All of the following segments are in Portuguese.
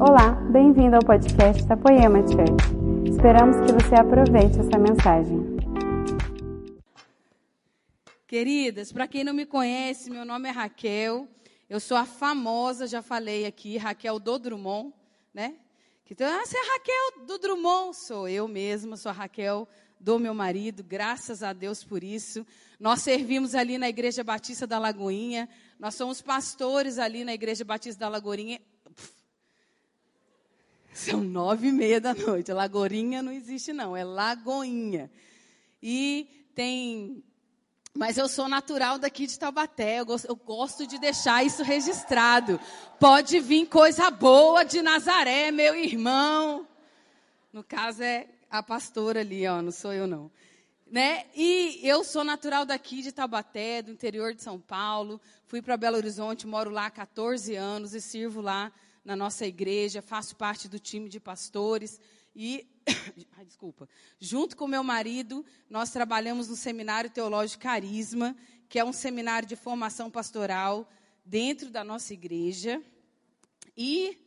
Olá, bem-vindo ao podcast da Poema Church. Esperamos que você aproveite essa mensagem. Queridas, para quem não me conhece, meu nome é Raquel. Eu sou a famosa, já falei aqui, Raquel do Drummond, né? Então, ah, você é Raquel do Drummond? Sou eu mesma, sou a Raquel do meu marido, graças a Deus por isso. Nós servimos ali na Igreja Batista da Lagoinha, nós somos pastores ali na Igreja Batista da Lagoinha. São nove e meia da noite. Lagorinha não existe, não, é Lagoinha. E tem. Mas eu sou natural daqui de Taubaté, eu gosto, eu gosto de deixar isso registrado. Pode vir coisa boa de Nazaré, meu irmão. No caso é a pastora ali, ó, não sou eu não. Né? E eu sou natural daqui de Taubaté, do interior de São Paulo. Fui para Belo Horizonte, moro lá há 14 anos e sirvo lá na nossa igreja, faço parte do time de pastores e Ai, desculpa. Junto com meu marido, nós trabalhamos no Seminário Teológico Carisma, que é um seminário de formação pastoral dentro da nossa igreja. E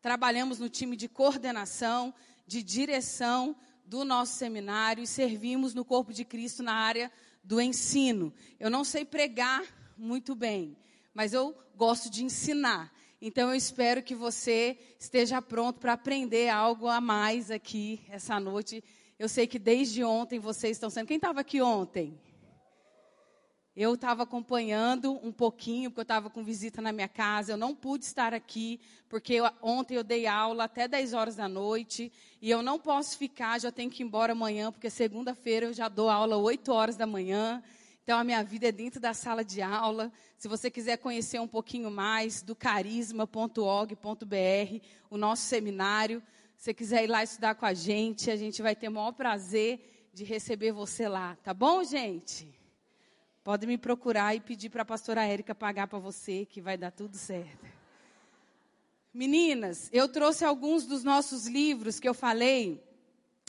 trabalhamos no time de coordenação, de direção do nosso seminário e servimos no corpo de Cristo na área do ensino. Eu não sei pregar muito bem, mas eu gosto de ensinar. Então eu espero que você esteja pronto para aprender algo a mais aqui essa noite. Eu sei que desde ontem vocês estão sendo. Quem estava aqui ontem? Eu estava acompanhando um pouquinho, porque eu estava com visita na minha casa. Eu não pude estar aqui, porque eu, ontem eu dei aula até 10 horas da noite. E eu não posso ficar, já tenho que ir embora amanhã, porque segunda-feira eu já dou aula 8 horas da manhã. Então, a minha vida é dentro da sala de aula. Se você quiser conhecer um pouquinho mais do carisma.org.br, o nosso seminário, se você quiser ir lá estudar com a gente, a gente vai ter o maior prazer de receber você lá. Tá bom, gente? Pode me procurar e pedir para a pastora Érica pagar para você, que vai dar tudo certo. Meninas, eu trouxe alguns dos nossos livros que eu falei.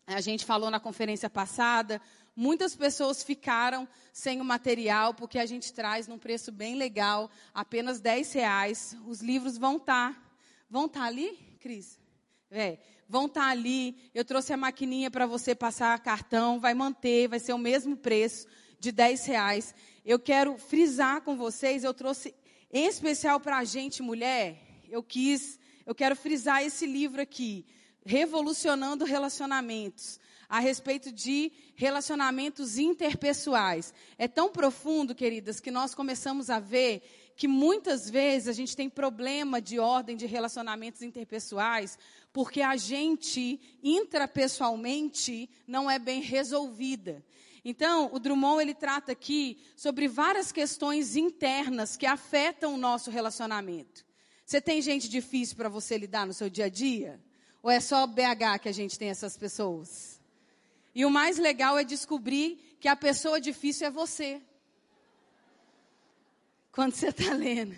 A gente falou na conferência passada Muitas pessoas ficaram sem o material, porque a gente traz num preço bem legal, apenas 10 reais. Os livros vão estar. Tá, vão estar tá ali, Cris? É, vão estar tá ali. Eu trouxe a maquininha para você passar cartão, vai manter, vai ser o mesmo preço de 10 reais. Eu quero frisar com vocês, eu trouxe em especial para a gente mulher, eu quis, eu quero frisar esse livro aqui, Revolucionando Relacionamentos a respeito de relacionamentos interpessoais. É tão profundo, queridas, que nós começamos a ver que muitas vezes a gente tem problema de ordem de relacionamentos interpessoais porque a gente intrapessoalmente não é bem resolvida. Então, o Drummond ele trata aqui sobre várias questões internas que afetam o nosso relacionamento. Você tem gente difícil para você lidar no seu dia a dia? Ou é só BH que a gente tem essas pessoas? E o mais legal é descobrir que a pessoa difícil é você. Quando você está lendo.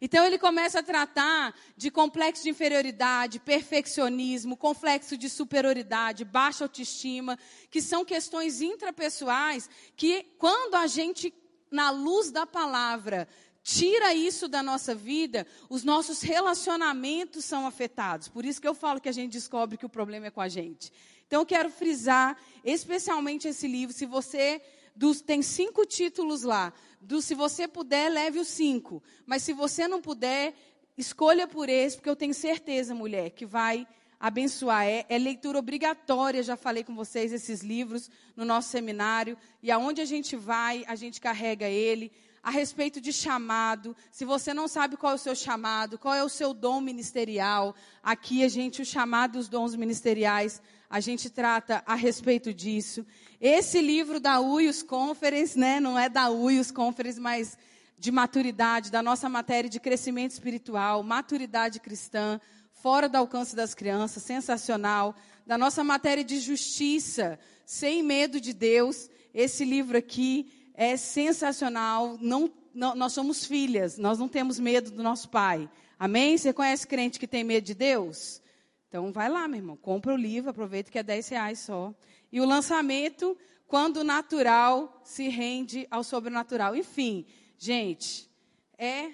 Então ele começa a tratar de complexo de inferioridade, perfeccionismo, complexo de superioridade, baixa autoestima, que são questões intrapessoais que, quando a gente, na luz da palavra, tira isso da nossa vida, os nossos relacionamentos são afetados. Por isso que eu falo que a gente descobre que o problema é com a gente. Então eu quero frisar especialmente esse livro. Se você dos, tem cinco títulos lá. Do, se você puder, leve os cinco. Mas se você não puder, escolha por esse, porque eu tenho certeza, mulher, que vai abençoar. É, é, leitura obrigatória, já falei com vocês esses livros no nosso seminário. E aonde a gente vai, a gente carrega ele. A respeito de chamado, se você não sabe qual é o seu chamado, qual é o seu dom ministerial, aqui a gente, o chamado e os dons ministeriais, a gente trata a respeito disso. Esse livro da UIUS Conference, né, não é da UIUS Conference, mas de maturidade, da nossa matéria de crescimento espiritual, maturidade cristã, fora do alcance das crianças, sensacional. Da nossa matéria de justiça, sem medo de Deus, esse livro aqui é sensacional. Não, não, nós somos filhas, nós não temos medo do nosso pai. Amém? Você conhece crente que tem medo de Deus? Então vai lá, meu irmão, compra o livro, aproveita que é 10 reais só. E o lançamento, quando o natural se rende ao sobrenatural. Enfim, gente, é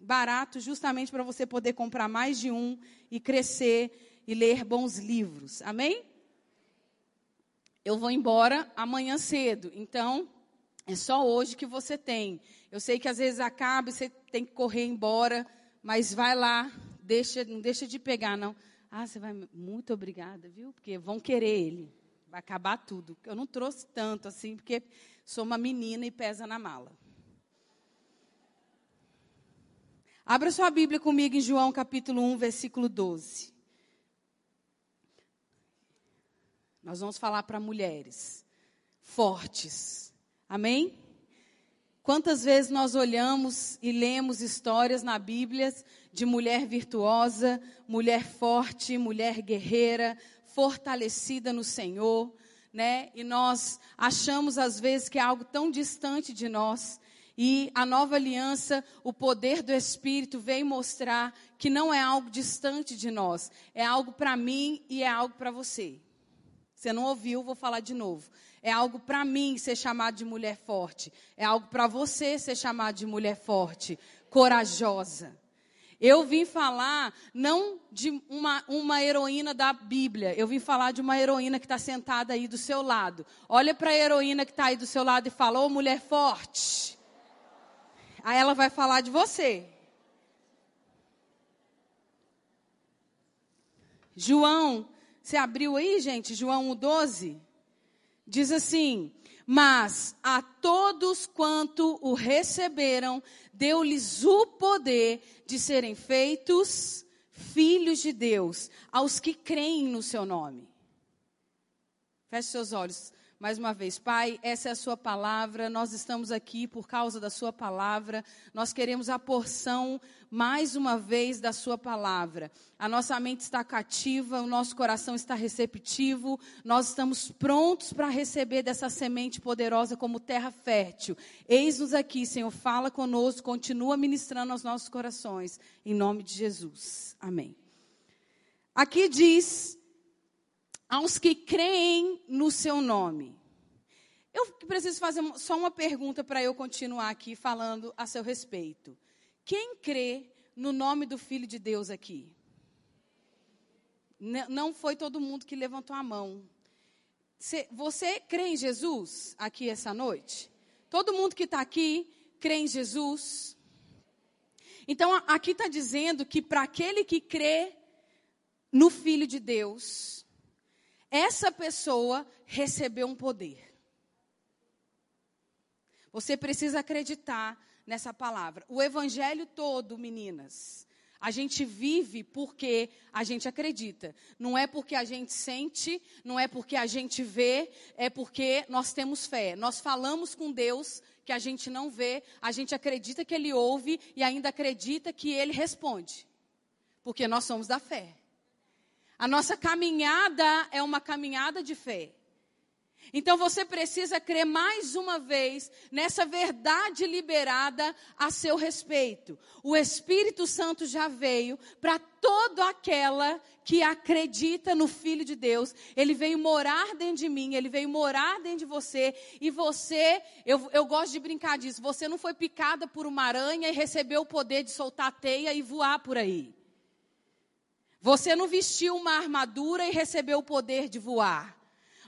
barato justamente para você poder comprar mais de um e crescer e ler bons livros. Amém? Eu vou embora amanhã cedo, então é só hoje que você tem. Eu sei que às vezes acaba e você tem que correr embora, mas vai lá, deixa, não deixa de pegar, não. Ah, você vai. Muito obrigada, viu? Porque vão querer ele. Vai acabar tudo. Eu não trouxe tanto assim, porque sou uma menina e pesa na mala. Abra sua Bíblia comigo em João capítulo 1, versículo 12. Nós vamos falar para mulheres fortes Amém? Quantas vezes nós olhamos e lemos histórias na Bíblia de mulher virtuosa, mulher forte, mulher guerreira, fortalecida no Senhor, né? E nós achamos às vezes que é algo tão distante de nós. E a nova aliança, o poder do Espírito veio mostrar que não é algo distante de nós, é algo para mim e é algo para você. Você não ouviu, vou falar de novo. É algo para mim ser chamado de mulher forte. É algo para você ser chamado de mulher forte, corajosa. Eu vim falar não de uma, uma heroína da Bíblia, eu vim falar de uma heroína que está sentada aí do seu lado. Olha para a heroína que está aí do seu lado e fala: Ô mulher forte. Aí ela vai falar de você. João, você abriu aí, gente? João 12? Diz assim: Mas a todos quanto o receberam, deu-lhes o poder de serem feitos filhos de Deus, aos que creem no seu nome. Feche seus olhos mais uma vez. Pai, essa é a Sua palavra, nós estamos aqui por causa da Sua palavra, nós queremos a porção, mais uma vez, da Sua palavra. A nossa mente está cativa, o nosso coração está receptivo, nós estamos prontos para receber dessa semente poderosa como terra fértil. Eis-nos aqui, Senhor, fala conosco, continua ministrando aos nossos corações, em nome de Jesus. Amém. Aqui diz aos que creem no seu nome. Eu preciso fazer só uma pergunta para eu continuar aqui falando a seu respeito. Quem crê no nome do Filho de Deus aqui? Não foi todo mundo que levantou a mão. Você crê em Jesus aqui essa noite? Todo mundo que está aqui crê em Jesus? Então, aqui está dizendo que para aquele que crê no Filho de Deus, essa pessoa recebeu um poder. Você precisa acreditar nessa palavra. O evangelho todo, meninas, a gente vive porque a gente acredita. Não é porque a gente sente, não é porque a gente vê, é porque nós temos fé. Nós falamos com Deus que a gente não vê, a gente acredita que Ele ouve e ainda acredita que Ele responde. Porque nós somos da fé. A nossa caminhada é uma caminhada de fé. Então você precisa crer mais uma vez nessa verdade liberada a seu respeito. O Espírito Santo já veio para toda aquela que acredita no Filho de Deus. Ele veio morar dentro de mim, ele veio morar dentro de você. E você, eu, eu gosto de brincar disso, você não foi picada por uma aranha e recebeu o poder de soltar teia e voar por aí. Você não vestiu uma armadura e recebeu o poder de voar.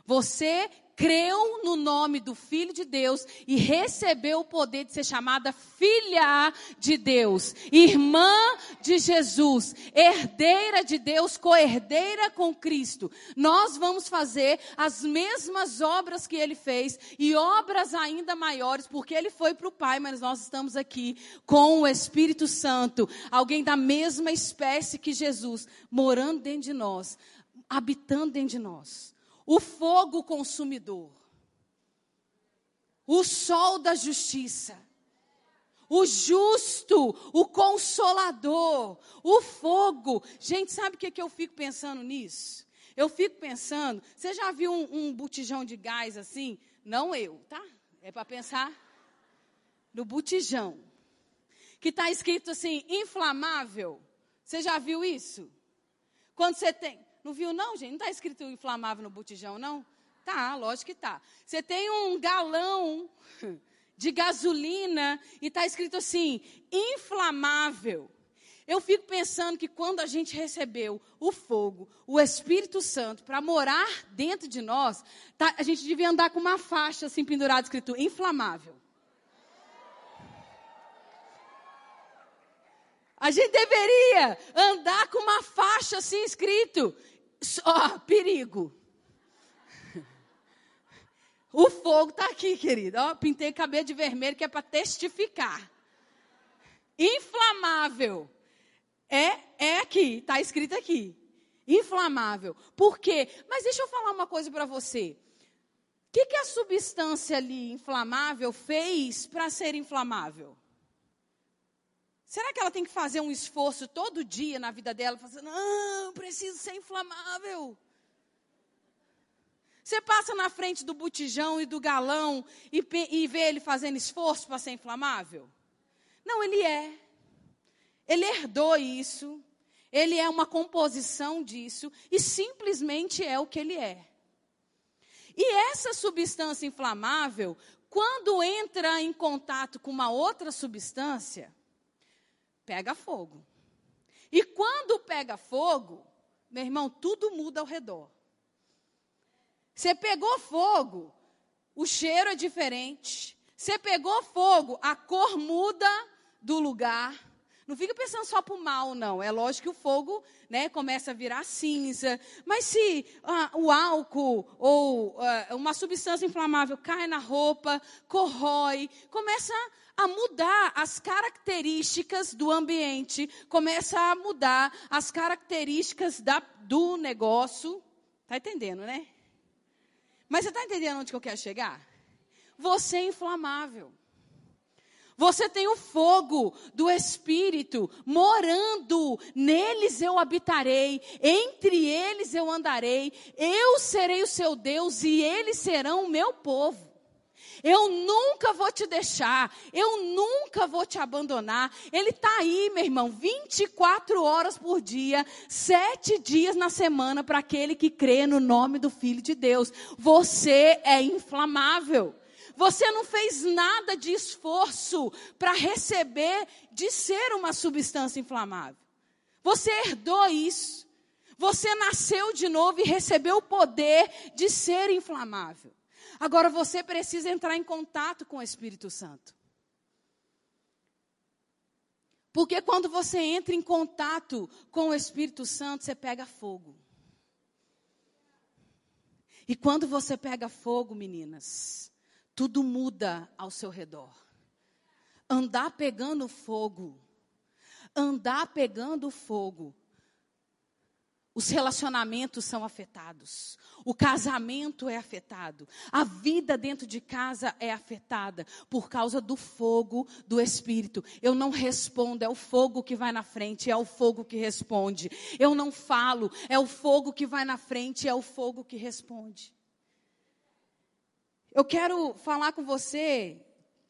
Você creu no nome do Filho de Deus e recebeu o poder de ser chamada filha de Deus, irmã de Jesus, herdeira de Deus, co-herdeira com Cristo. Nós vamos fazer as mesmas obras que ele fez e obras ainda maiores, porque ele foi para o Pai, mas nós estamos aqui com o Espírito Santo, alguém da mesma espécie que Jesus, morando dentro de nós, habitando dentro de nós o fogo consumidor, o sol da justiça, o justo, o consolador, o fogo. Gente, sabe o que, é que eu fico pensando nisso? Eu fico pensando, você já viu um, um botijão de gás assim? Não eu, tá? É para pensar no botijão. Que está escrito assim, inflamável. Você já viu isso? Quando você tem. Não viu, não, gente? Não está escrito inflamável no botijão, não? Tá, lógico que tá. Você tem um galão de gasolina e está escrito assim: inflamável. Eu fico pensando que quando a gente recebeu o fogo, o Espírito Santo, para morar dentro de nós, tá, a gente devia andar com uma faixa assim pendurada escrito inflamável. A gente deveria andar com uma faixa assim escrito, ó, perigo. O fogo está aqui, querido. Ó, pintei cabelo de vermelho que é para testificar. Inflamável. É, é aqui, está escrito aqui. Inflamável. Por quê? Mas deixa eu falar uma coisa para você. O que, que a substância ali inflamável fez para ser inflamável? Será que ela tem que fazer um esforço todo dia na vida dela, fazendo, não, preciso ser inflamável? Você passa na frente do botijão e do galão e, e vê ele fazendo esforço para ser inflamável? Não, ele é. Ele herdou isso. Ele é uma composição disso e simplesmente é o que ele é. E essa substância inflamável, quando entra em contato com uma outra substância, pega fogo. E quando pega fogo, meu irmão, tudo muda ao redor. Você pegou fogo, o cheiro é diferente. Você pegou fogo, a cor muda do lugar. Não fica pensando só para o mal, não. É lógico que o fogo né, começa a virar cinza. Mas se ah, o álcool ou ah, uma substância inflamável cai na roupa, corrói, começa a mudar as características do ambiente, começa a mudar as características da, do negócio. Está entendendo, né? Mas você está entendendo onde que eu quero chegar? Você é inflamável. Você tem o fogo do Espírito morando, neles eu habitarei, entre eles eu andarei, eu serei o seu Deus e eles serão o meu povo. Eu nunca vou te deixar, eu nunca vou te abandonar. Ele está aí, meu irmão, 24 horas por dia, sete dias na semana para aquele que crê no nome do Filho de Deus. Você é inflamável. Você não fez nada de esforço para receber de ser uma substância inflamável. Você herdou isso. Você nasceu de novo e recebeu o poder de ser inflamável. Agora você precisa entrar em contato com o Espírito Santo. Porque quando você entra em contato com o Espírito Santo, você pega fogo. E quando você pega fogo, meninas, tudo muda ao seu redor. Andar pegando fogo, andar pegando fogo, os relacionamentos são afetados. O casamento é afetado. A vida dentro de casa é afetada por causa do fogo do Espírito. Eu não respondo, é o fogo que vai na frente, é o fogo que responde. Eu não falo, é o fogo que vai na frente, é o fogo que responde. Eu quero falar com você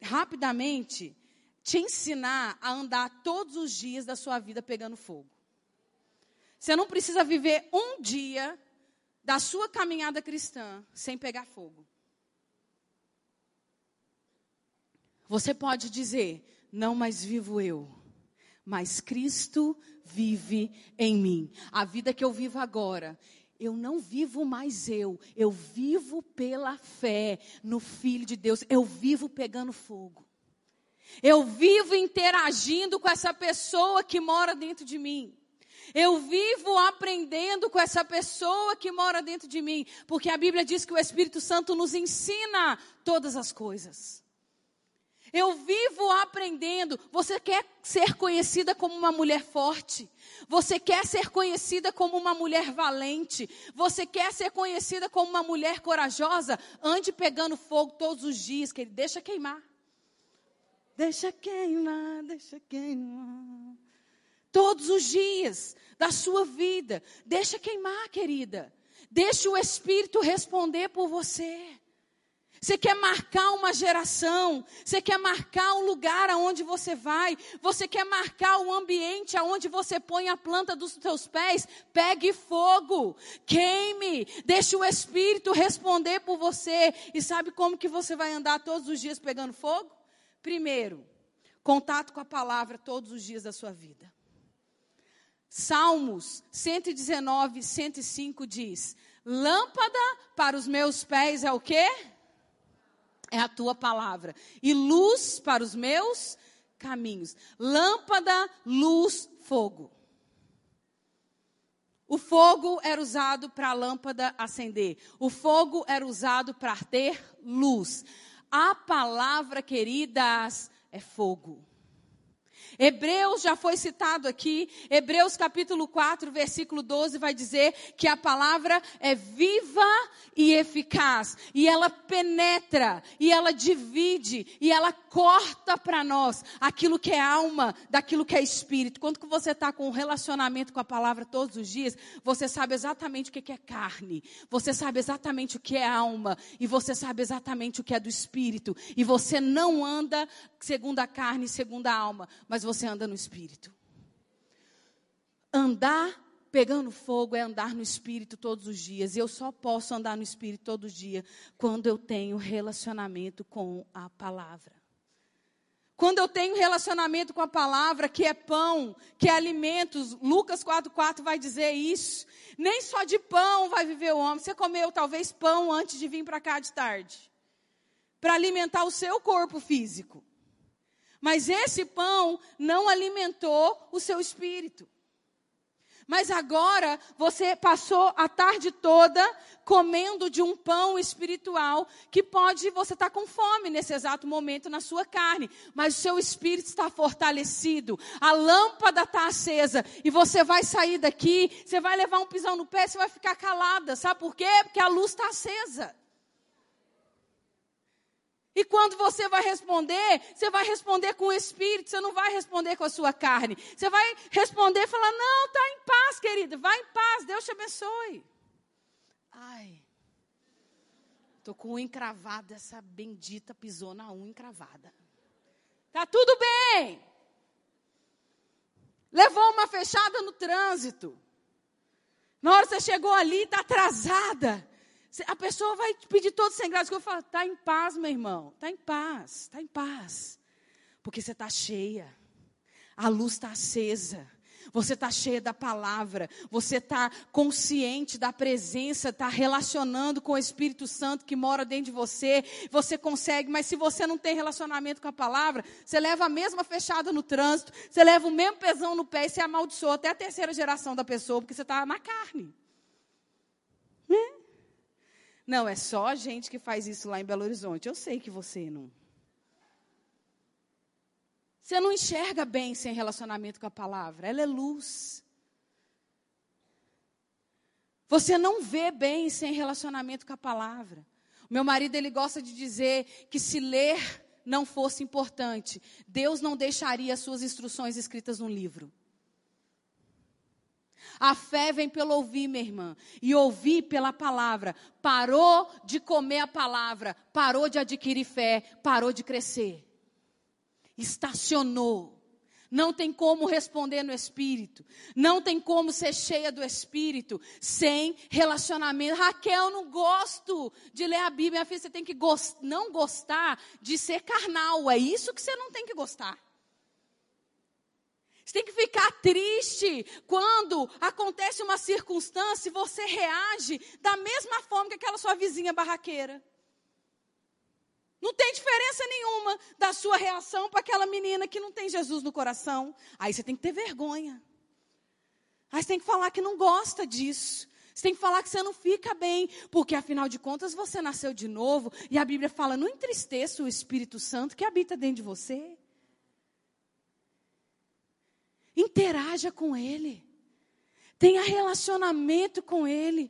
rapidamente, te ensinar a andar todos os dias da sua vida pegando fogo. Você não precisa viver um dia da sua caminhada cristã sem pegar fogo. Você pode dizer: não mais vivo eu, mas Cristo vive em mim. A vida que eu vivo agora, eu não vivo mais eu, eu vivo pela fé no Filho de Deus, eu vivo pegando fogo. Eu vivo interagindo com essa pessoa que mora dentro de mim. Eu vivo aprendendo com essa pessoa que mora dentro de mim, porque a Bíblia diz que o Espírito Santo nos ensina todas as coisas. Eu vivo aprendendo. Você quer ser conhecida como uma mulher forte? Você quer ser conhecida como uma mulher valente? Você quer ser conhecida como uma mulher corajosa? Ande pegando fogo todos os dias, que ele deixa queimar. Deixa queimar, deixa queimar todos os dias da sua vida. Deixa queimar, querida. Deixa o Espírito responder por você. Você quer marcar uma geração, você quer marcar um lugar aonde você vai, você quer marcar o ambiente aonde você põe a planta dos seus pés, pegue fogo, queime, deixe o Espírito responder por você. E sabe como que você vai andar todos os dias pegando fogo? Primeiro, contato com a palavra todos os dias da sua vida. Salmos 119, 105 diz: Lâmpada para os meus pés é o quê? É a tua palavra. E luz para os meus caminhos. Lâmpada, luz, fogo. O fogo era usado para a lâmpada acender. O fogo era usado para ter luz. A palavra, queridas, é fogo. Hebreus já foi citado aqui, Hebreus capítulo 4, versículo 12 vai dizer que a palavra é viva e eficaz, e ela penetra, e ela divide, e ela corta para nós aquilo que é alma daquilo que é espírito. Quando você está com um relacionamento com a palavra todos os dias, você sabe exatamente o que é carne, você sabe exatamente o que é alma, e você sabe exatamente o que é do espírito, e você não anda segundo a carne, segundo a alma, mas você anda no espírito. Andar pegando fogo é andar no espírito todos os dias. E eu só posso andar no espírito todos os dias quando eu tenho relacionamento com a palavra. Quando eu tenho relacionamento com a palavra, que é pão, que é alimentos, Lucas 4,4 vai dizer isso. Nem só de pão vai viver o homem. Você comeu talvez pão antes de vir para cá de tarde. Para alimentar o seu corpo físico. Mas esse pão não alimentou o seu espírito. Mas agora você passou a tarde toda comendo de um pão espiritual que pode você estar tá com fome nesse exato momento na sua carne, mas o seu espírito está fortalecido, a lâmpada está acesa e você vai sair daqui, você vai levar um pisão no pé, você vai ficar calada, sabe por quê? Porque a luz está acesa. E quando você vai responder, você vai responder com o espírito, você não vai responder com a sua carne. Você vai responder e falar: Não, está em paz, querida, vai em paz, Deus te abençoe. Ai, estou com unha encravada, essa bendita pisou na encravada. Tá tudo bem. Levou uma fechada no trânsito. Na hora que você chegou ali, está atrasada. A pessoa vai pedir todo sem graça. Eu falo, está em paz, meu irmão. Está em paz, está em paz. Porque você está cheia. A luz está acesa. Você está cheia da palavra, você está consciente da presença, está relacionando com o Espírito Santo que mora dentro de você. Você consegue, mas se você não tem relacionamento com a palavra, você leva a mesma fechada no trânsito, você leva o mesmo pesão no pé e você amaldiçoa até a terceira geração da pessoa, porque você está na carne. Né? Não, é só a gente que faz isso lá em Belo Horizonte. Eu sei que você não. Você não enxerga bem sem relacionamento com a palavra. Ela é luz. Você não vê bem sem relacionamento com a palavra. Meu marido ele gosta de dizer que se ler não fosse importante, Deus não deixaria as suas instruções escritas num livro. A fé vem pelo ouvir, minha irmã. E ouvir pela palavra. Parou de comer a palavra. Parou de adquirir fé. Parou de crescer. Estacionou. Não tem como responder no espírito. Não tem como ser cheia do espírito sem relacionamento. Raquel, eu não gosto de ler a Bíblia. Minha filha, você tem que não gostar de ser carnal. É isso que você não tem que gostar. Você tem que ficar triste quando acontece uma circunstância e você reage da mesma forma que aquela sua vizinha barraqueira. Não tem diferença nenhuma da sua reação para aquela menina que não tem Jesus no coração. Aí você tem que ter vergonha. Aí você tem que falar que não gosta disso. Você tem que falar que você não fica bem, porque afinal de contas você nasceu de novo e a Bíblia fala: não entristeça o Espírito Santo que habita dentro de você. Interaja com Ele. Tenha relacionamento com Ele.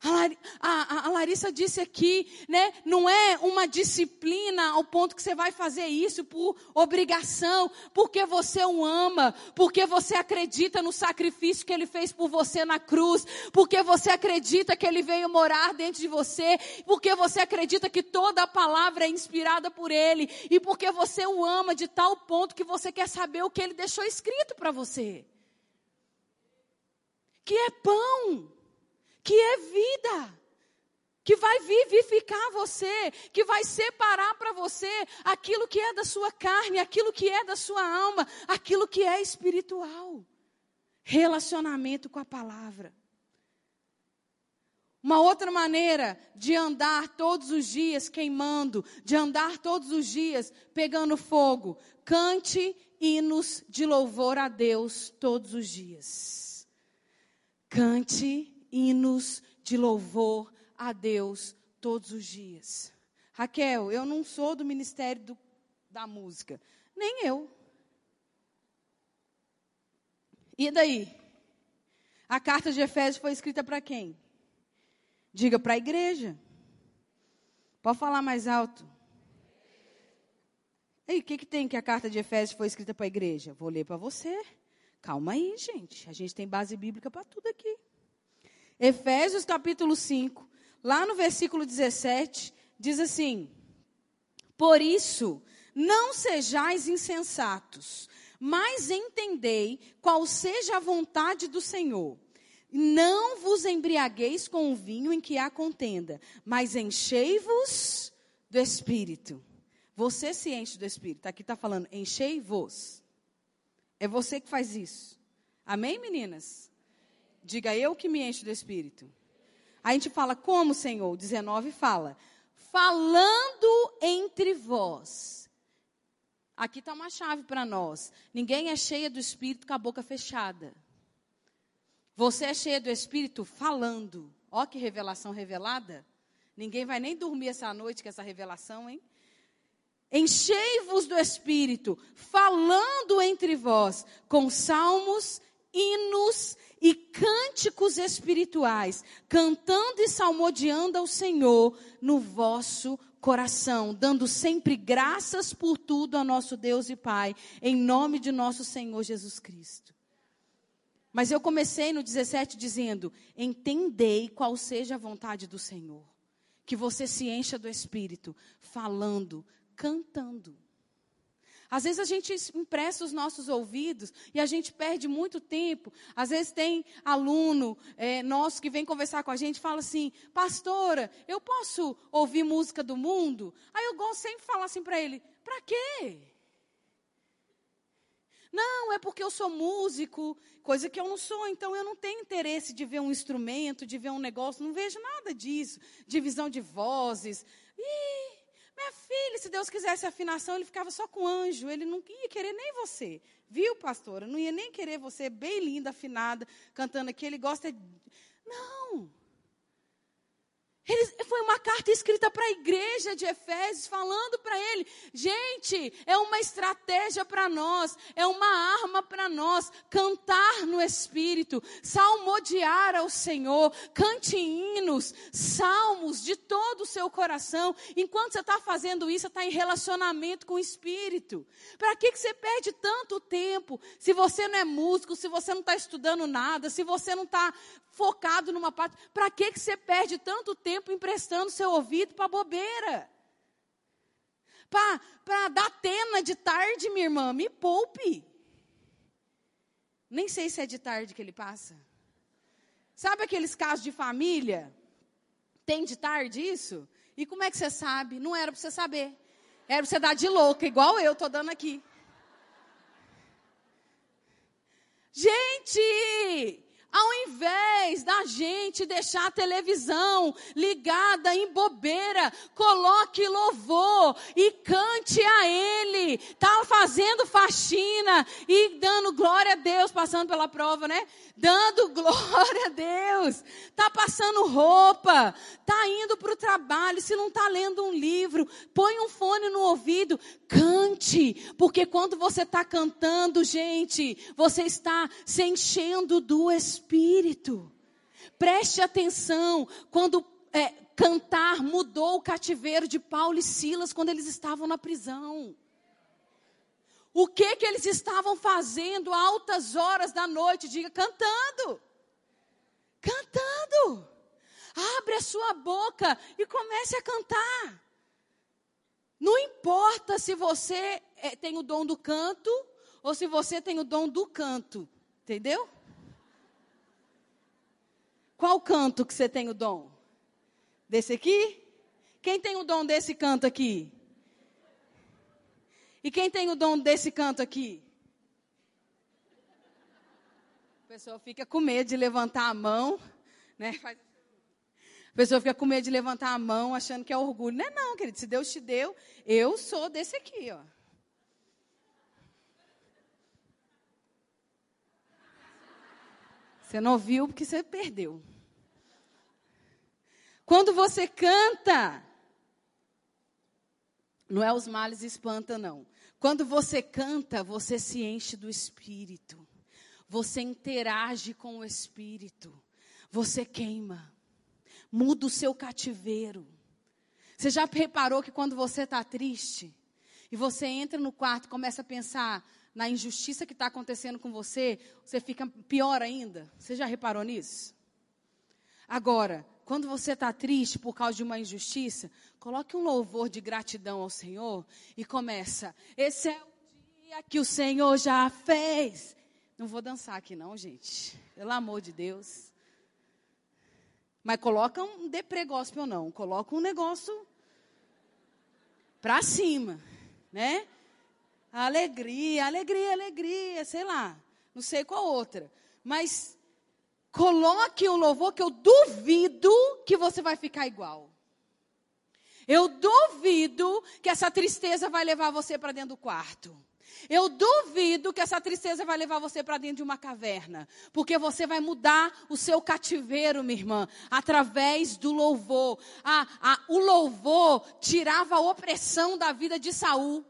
A, a, a, Larissa disse aqui, né? Não é uma disciplina ao ponto que você vai fazer isso por obrigação, porque você o ama, porque você acredita no sacrifício que ele fez por você na cruz, porque você acredita que ele veio morar dentro de você, porque você acredita que toda a palavra é inspirada por ele, e porque você o ama de tal ponto que você quer saber o que ele deixou escrito para você. Que é pão que é vida que vai vivificar você, que vai separar para você aquilo que é da sua carne, aquilo que é da sua alma, aquilo que é espiritual. Relacionamento com a palavra. Uma outra maneira de andar todos os dias queimando, de andar todos os dias pegando fogo. Cante hinos de louvor a Deus todos os dias. Cante hinos de louvor a Deus todos os dias. Raquel, eu não sou do ministério do, da música. Nem eu. E daí? A carta de Efésios foi escrita para quem? Diga para a igreja. Pode falar mais alto. E o que, que tem que a carta de Efésios foi escrita para a igreja? Vou ler para você. Calma aí, gente. A gente tem base bíblica para tudo aqui. Efésios capítulo 5, lá no versículo 17, diz assim: Por isso, não sejais insensatos, mas entendei qual seja a vontade do Senhor. Não vos embriagueis com o vinho em que há contenda, mas enchei-vos do Espírito. Você se enche do Espírito. Aqui está falando, enchei-vos. É você que faz isso. Amém, meninas? Diga eu que me encho do Espírito. A gente fala, como, Senhor? 19 fala, falando entre vós. Aqui está uma chave para nós. Ninguém é cheia do Espírito com a boca fechada. Você é cheia do Espírito falando. Ó que revelação revelada. Ninguém vai nem dormir essa noite com essa revelação, hein? Enchei-vos do Espírito, falando entre vós com salmos, hinos e cânticos espirituais, cantando e salmodiando ao Senhor no vosso coração, dando sempre graças por tudo a nosso Deus e Pai, em nome de nosso Senhor Jesus Cristo. Mas eu comecei no 17 dizendo: entendei qual seja a vontade do Senhor. Que você se encha do Espírito, falando, cantando. Às vezes a gente empresta os nossos ouvidos e a gente perde muito tempo. Às vezes tem aluno é, nosso que vem conversar com a gente e fala assim: Pastora, eu posso ouvir música do mundo? Aí eu gosto sempre de falar assim para ele: Para quê? Não, é porque eu sou músico, coisa que eu não sou, então eu não tenho interesse de ver um instrumento, de ver um negócio, não vejo nada disso. Divisão de vozes. Ih, minha filha, se Deus quisesse afinação, ele ficava só com anjo, ele não ia querer nem você. Viu, pastora? Não ia nem querer você, bem linda, afinada, cantando aqui, ele gosta de. Não! Ele, foi uma carta escrita para a igreja de Efésios, falando para ele: gente, é uma estratégia para nós, é uma arma para nós, cantar no Espírito, salmodiar ao Senhor, cante hinos, salmos de todo o seu coração. Enquanto você está fazendo isso, você está em relacionamento com o Espírito. Para que, que você perde tanto tempo se você não é músico, se você não está estudando nada, se você não está focado numa parte? Para que, que você perde tanto tempo? Tempo emprestando seu ouvido para bobeira. Para dar tena de tarde, minha irmã, me poupe. Nem sei se é de tarde que ele passa. Sabe aqueles casos de família? Tem de tarde isso? E como é que você sabe? Não era para você saber. Era para você dar de louca, igual eu estou dando aqui. Gente, ao invés da gente deixar a televisão ligada em bobeira, coloque louvor e cante a Ele. Tá fazendo faxina e dando glória a Deus, passando pela prova, né? Dando glória a Deus. Tá passando roupa, tá indo para o trabalho. Se não tá lendo um livro, põe um fone no ouvido, cante, porque quando você está cantando, gente, você está se enchendo do Espírito espírito. Preste atenção quando é, cantar mudou o cativeiro de Paulo e Silas quando eles estavam na prisão. O que que eles estavam fazendo altas horas da noite? Diga, cantando. Cantando. Abre a sua boca e comece a cantar. Não importa se você é, tem o dom do canto ou se você tem o dom do canto. Entendeu? Qual canto que você tem o dom? Desse aqui? Quem tem o dom desse canto aqui? E quem tem o dom desse canto aqui? A pessoa fica com medo de levantar a mão, né? A pessoa fica com medo de levantar a mão, achando que é orgulho. Não é não, querido. Se Deus te deu, eu sou desse aqui, ó. Você não ouviu porque você perdeu. Quando você canta, não é os males espanta, não. Quando você canta, você se enche do Espírito. Você interage com o Espírito. Você queima. Muda o seu cativeiro. Você já reparou que quando você está triste e você entra no quarto e começa a pensar na injustiça que está acontecendo com você, você fica pior ainda? Você já reparou nisso? Agora, quando você está triste por causa de uma injustiça, coloque um louvor de gratidão ao Senhor e começa. Esse é o dia que o Senhor já fez. Não vou dançar aqui não, gente. Pelo amor de Deus. Mas coloca um deprê gospel não. Coloca um negócio para cima, né? Alegria, alegria, alegria, sei lá. Não sei qual outra. Mas Coloque um louvor que eu duvido que você vai ficar igual. Eu duvido que essa tristeza vai levar você para dentro do quarto. Eu duvido que essa tristeza vai levar você para dentro de uma caverna, porque você vai mudar o seu cativeiro, minha irmã, através do louvor. Ah, ah, o louvor tirava a opressão da vida de Saul.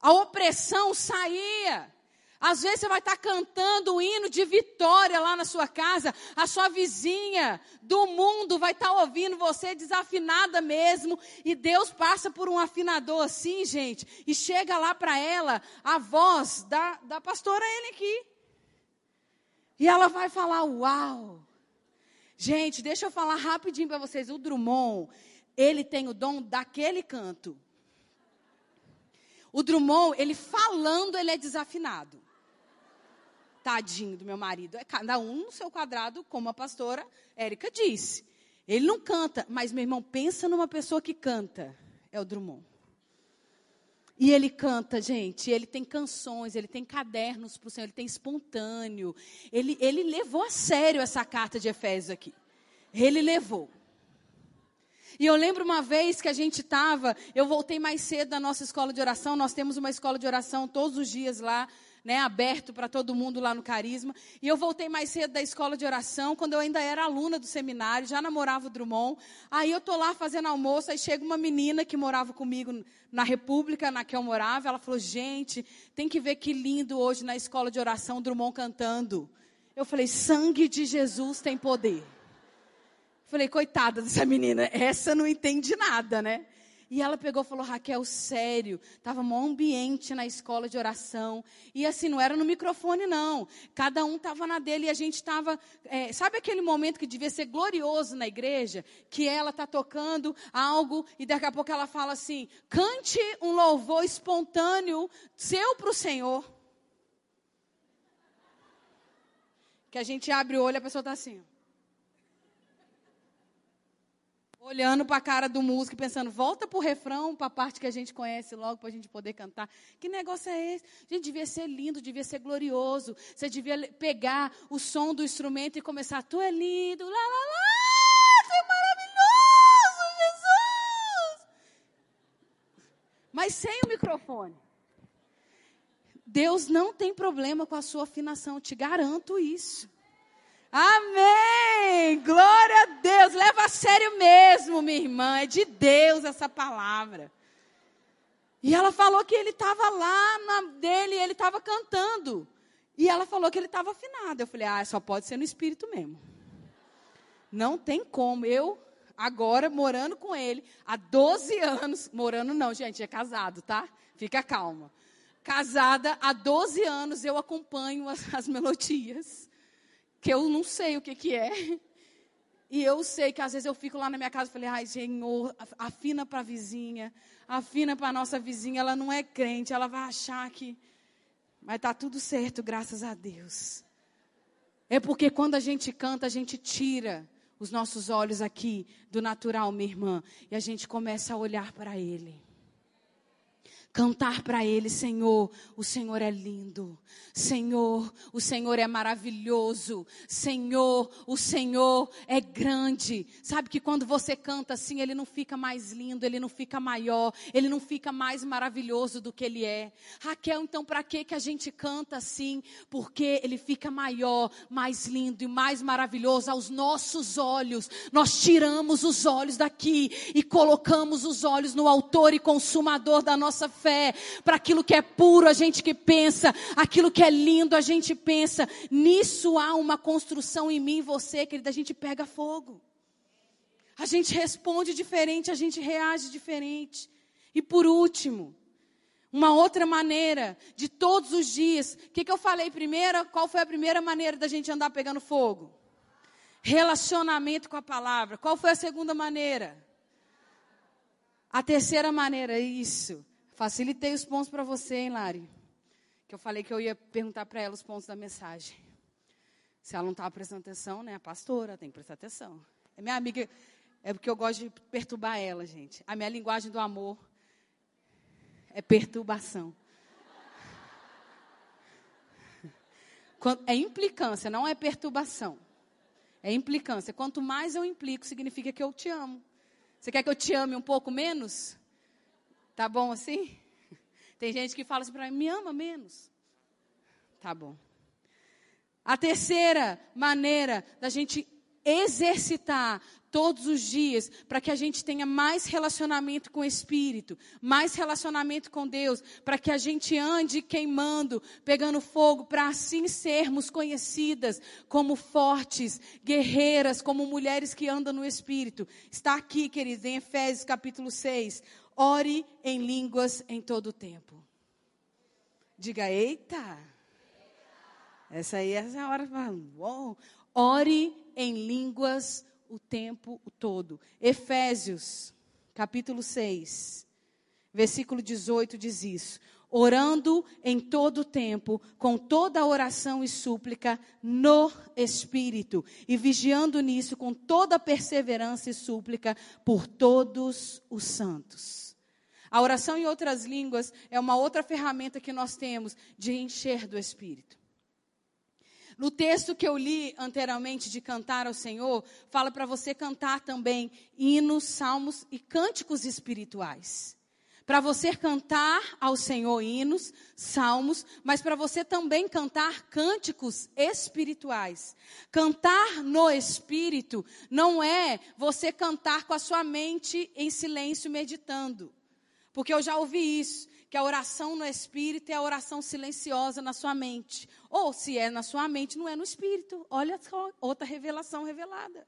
A opressão saía. Às vezes você vai estar cantando o hino de vitória lá na sua casa, a sua vizinha do mundo vai estar ouvindo você desafinada mesmo, e Deus passa por um afinador assim, gente, e chega lá para ela a voz da, da pastora ele aqui. E ela vai falar: Uau! Gente, deixa eu falar rapidinho para vocês: o Drummond, ele tem o dom daquele canto. O Drummond, ele falando, ele é desafinado. Tadinho do meu marido. É cada um no seu quadrado, como a pastora Érica disse. Ele não canta, mas meu irmão, pensa numa pessoa que canta. É o Drummond. E ele canta, gente, ele tem canções, ele tem cadernos para o Senhor, ele tem espontâneo. Ele, ele levou a sério essa carta de Efésios aqui. Ele levou. E eu lembro uma vez que a gente estava, eu voltei mais cedo da nossa escola de oração, nós temos uma escola de oração todos os dias lá né, aberto para todo mundo lá no Carisma. E eu voltei mais cedo da escola de oração, quando eu ainda era aluna do seminário, já namorava o Drummond. Aí eu tô lá fazendo almoço, aí chega uma menina que morava comigo na República, na que eu morava. Ela falou: gente, tem que ver que lindo hoje na escola de oração, o Drummond cantando. Eu falei: sangue de Jesus tem poder. Falei, coitada dessa menina, essa não entende nada, né? E ela pegou e falou: Raquel, sério, estava um ambiente na escola de oração. E assim, não era no microfone, não. Cada um estava na dele e a gente estava. É, sabe aquele momento que devia ser glorioso na igreja? Que ela está tocando algo e daqui a pouco ela fala assim: cante um louvor espontâneo seu para o Senhor. Que a gente abre o olho e a pessoa está assim. Olhando para a cara do músico e pensando, volta para o refrão, para a parte que a gente conhece logo, para a gente poder cantar. Que negócio é esse? Gente, devia ser lindo, devia ser glorioso. Você devia pegar o som do instrumento e começar, tu é lindo, lá, lá, lá, você é maravilhoso, Jesus. Mas sem o microfone. Deus não tem problema com a sua afinação, te garanto isso. Amém! Glória a Deus! Leva a sério mesmo, minha irmã. É de Deus essa palavra. E ela falou que ele estava lá na dele, ele estava cantando. E ela falou que ele estava afinado. Eu falei, ah, só pode ser no espírito mesmo. Não tem como. Eu, agora, morando com ele, há 12 anos. Morando não, gente, é casado, tá? Fica calma. Casada há 12 anos, eu acompanho as, as melodias que eu não sei o que, que é. E eu sei que às vezes eu fico lá na minha casa e falei, ai, Senhor, afina para a vizinha, afina para a nossa vizinha, ela não é crente, ela vai achar que. Mas está tudo certo, graças a Deus. É porque quando a gente canta, a gente tira os nossos olhos aqui do natural, minha irmã, e a gente começa a olhar para Ele cantar para Ele: Senhor, o Senhor é lindo. Senhor, o Senhor é maravilhoso. Senhor, o Senhor é grande. Sabe que quando você canta assim, Ele não fica mais lindo, Ele não fica maior, Ele não fica mais maravilhoso do que Ele é. Raquel, então para que que a gente canta assim? Porque Ele fica maior, mais lindo e mais maravilhoso aos nossos olhos. Nós tiramos os olhos daqui e colocamos os olhos no Autor e Consumador da nossa fé para aquilo que é puro, a gente que pensa, aquilo que é lindo, a gente pensa. Nisso há uma construção em mim e você, querida, a gente pega fogo. A gente responde diferente, a gente reage diferente. E por último, uma outra maneira de todos os dias. O que, que eu falei primeiro? Qual foi a primeira maneira da gente andar pegando fogo? Relacionamento com a palavra. Qual foi a segunda maneira? A terceira maneira, isso. Facilitei os pontos para você, hein, Lari? Que eu falei que eu ia perguntar para ela os pontos da mensagem. Se ela não estava prestando atenção, né? A pastora tem que prestar atenção. É minha amiga, é porque eu gosto de perturbar ela, gente. A minha linguagem do amor é perturbação. É implicância, não é perturbação. É implicância. Quanto mais eu implico, significa que eu te amo. Você quer que eu te ame um pouco menos? Tá bom assim? Tem gente que fala assim para mim, me ama menos. Tá bom. A terceira maneira da gente exercitar todos os dias para que a gente tenha mais relacionamento com o Espírito, mais relacionamento com Deus, para que a gente ande queimando, pegando fogo, para assim sermos conhecidas como fortes, guerreiras, como mulheres que andam no Espírito. Está aqui, queridos, em Efésios capítulo 6. Ore em línguas em todo o tempo. Diga, eita. Essa aí é a hora. Uou. Ore em línguas o tempo todo. Efésios, capítulo 6, versículo 18 diz isso. Orando em todo o tempo, com toda oração e súplica no Espírito, e vigiando nisso com toda perseverança e súplica por todos os santos. A oração em outras línguas é uma outra ferramenta que nós temos de encher do Espírito. No texto que eu li anteriormente de cantar ao Senhor, fala para você cantar também hinos, salmos e cânticos espirituais. Para você cantar ao Senhor hinos, salmos, mas para você também cantar cânticos espirituais. Cantar no espírito não é você cantar com a sua mente em silêncio meditando. Porque eu já ouvi isso, que a oração no espírito é a oração silenciosa na sua mente. Ou se é na sua mente, não é no espírito. Olha só, outra revelação revelada.